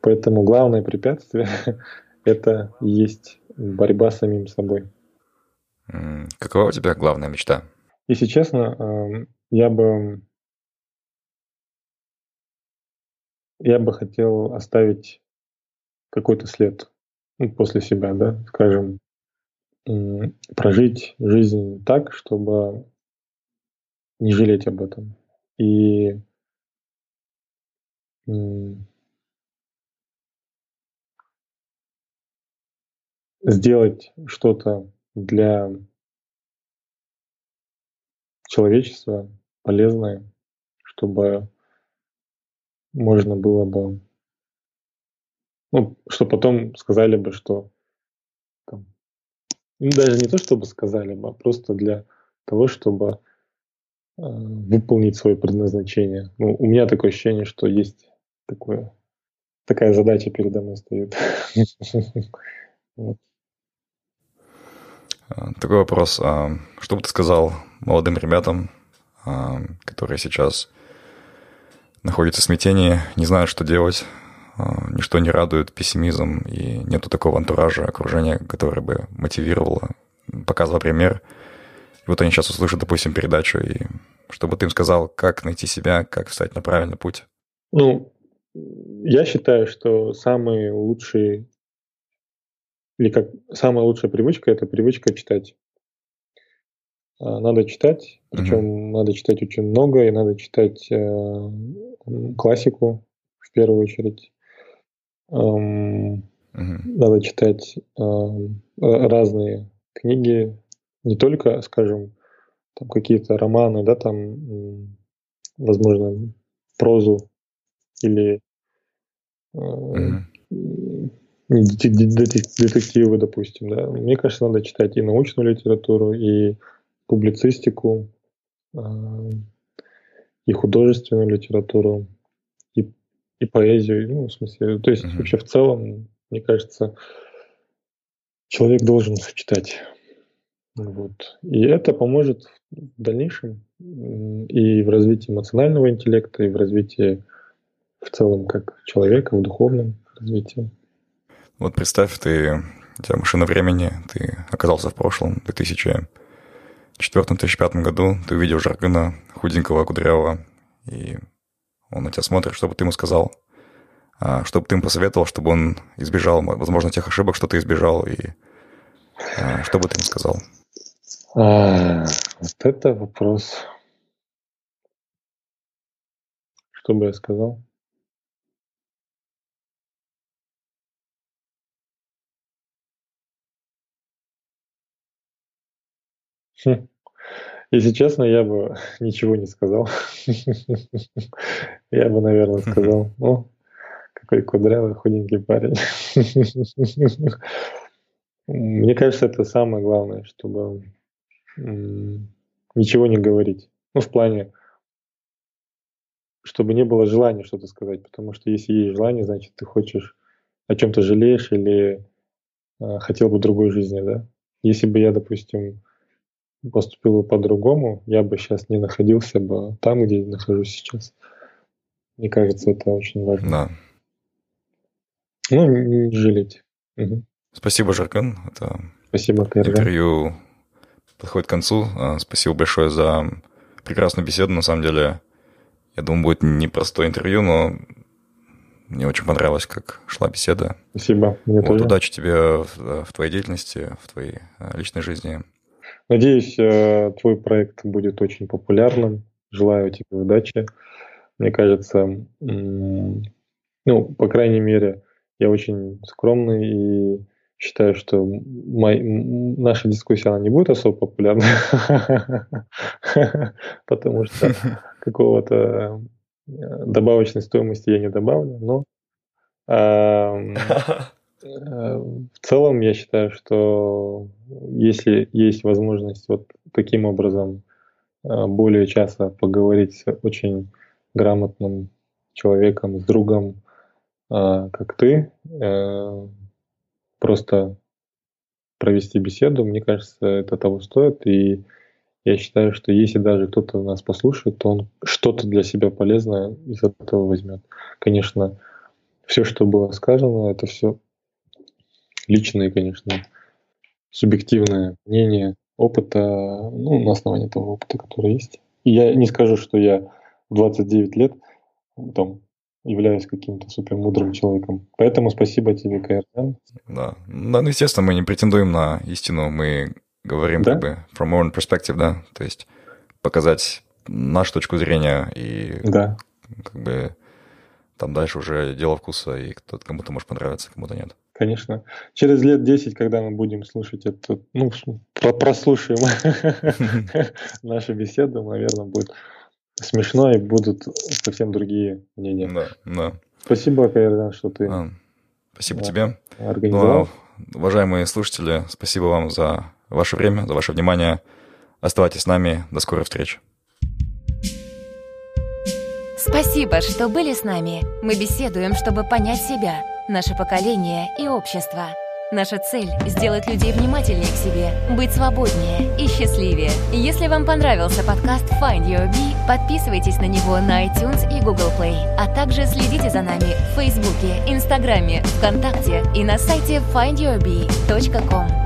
Поэтому главное препятствие — это есть борьба с самим собой. Какова у тебя главная мечта? Если честно, эм, я бы я бы хотел оставить какой-то след ну, после себя, да, скажем, прожить жизнь так, чтобы не жалеть об этом. И сделать что-то для человечества полезное, чтобы можно было бы, ну, что потом сказали бы, что там, ну, даже не то, чтобы сказали бы, а просто для того, чтобы э, выполнить свое предназначение. Ну, у меня такое ощущение, что есть такое, такая задача передо мной стоит. Э, такой вопрос. А что бы ты сказал молодым ребятам, а, которые сейчас находятся в смятении, не знают, что делать, а, ничто не радует, пессимизм, и нету такого антуража, окружения, которое бы мотивировало, показывало пример. И вот они сейчас услышат, допустим, передачу, и чтобы ты им сказал, как найти себя, как встать на правильный путь. Ну, я считаю, что самый лучший или как самая лучшая привычка – это привычка читать. А, надо читать, причем mm-hmm. надо читать очень много, и надо читать э, классику в первую очередь. Эм, mm-hmm. Надо читать э, разные книги, не только, скажем, там какие-то романы, да, там, возможно, прозу или э, mm-hmm детективы, допустим, да. Мне кажется, надо читать и научную литературу, и публицистику, а, и художественную литературу, и, и поэзию, ну, в смысле, то есть uh-huh. вообще в целом, мне кажется, человек должен сочетать. Вот. И это поможет в дальнейшем и в развитии эмоционального интеллекта, и в развитии в целом как человека, в духовном развитии. Вот представь, ты, у тебя машина времени, ты оказался в прошлом, в 2004-2005 году, ты увидел Жаргына, худенького, кудрявого, и он на тебя смотрит, что бы ты ему сказал, а, что бы ты ему посоветовал, чтобы он избежал, возможно, тех ошибок, что ты избежал, и а, что бы ты ему сказал? А, вот это вопрос. Что бы я сказал? Хм. Если честно, я бы ничего не сказал. Я бы, наверное, сказал, ну, какой кудрявый, худенький парень. Мне кажется, это самое главное, чтобы ничего не говорить. Ну, в плане, чтобы не было желания что-то сказать, потому что если есть желание, значит, ты хочешь о чем-то жалеешь или э, хотел бы другой жизни, да? Если бы я, допустим, поступил бы по-другому, я бы сейчас не находился бы там, где я нахожусь сейчас. Мне кажется, это очень важно. Да. Ну, не жалеть. Угу. Спасибо, Жаркан. Это Спасибо, Кайрган. Интервью подходит к концу. А, спасибо большое за прекрасную беседу. На самом деле, я думаю, будет непростое интервью, но мне очень понравилось, как шла беседа. Спасибо. Мне вот, тоже. Удачи тебе в, в твоей деятельности, в твоей а, личной жизни. Надеюсь, э, твой проект будет очень популярным. Желаю тебе удачи. Мне кажется, ну, по крайней мере, я очень скромный и считаю, что мой, наша дискуссия она не будет особо популярной, потому что какого-то э, добавочной стоимости я не добавлю, но в целом я считаю, что если есть возможность вот таким образом э, более часто поговорить с очень грамотным человеком, с другом, как ты, просто провести беседу, мне кажется, это того стоит. И я считаю, что если даже кто-то нас послушает, то он что-то для себя полезное из этого возьмет. Конечно, все, что было сказано, это все личные, конечно, субъективное мнение опыта, ну, на основании того опыта, который есть. И я не скажу, что я в 29 лет там являюсь каким-то супер мудрым человеком. Поэтому спасибо тебе, Кайрдан. Да. да, ну, естественно, мы не претендуем на истину, мы говорим да? как бы from our own perspective, да, то есть показать нашу точку зрения и да. как бы там дальше уже дело вкуса, и кто-то кому-то может понравиться, кому-то нет. Конечно. Через лет 10, когда мы будем слушать это, ну, прослушаем нашу беседу, наверное, будет смешно и будут совсем другие мнения. Да, да. Спасибо, Кайрдан, что ты а, Спасибо да, тебе. Организовал. Ну, уважаемые слушатели, спасибо вам за ваше время, за ваше внимание. Оставайтесь с нами. До скорой встречи. Спасибо, что были с нами. Мы беседуем, чтобы понять себя, наше поколение и общество. Наша цель — сделать людей внимательнее к себе, быть свободнее и счастливее. Если вам понравился подкаст Find Your Bee, подписывайтесь на него на iTunes и Google Play, а также следите за нами в Фейсбуке, Инстаграме, ВКонтакте и на сайте findyourbee.com.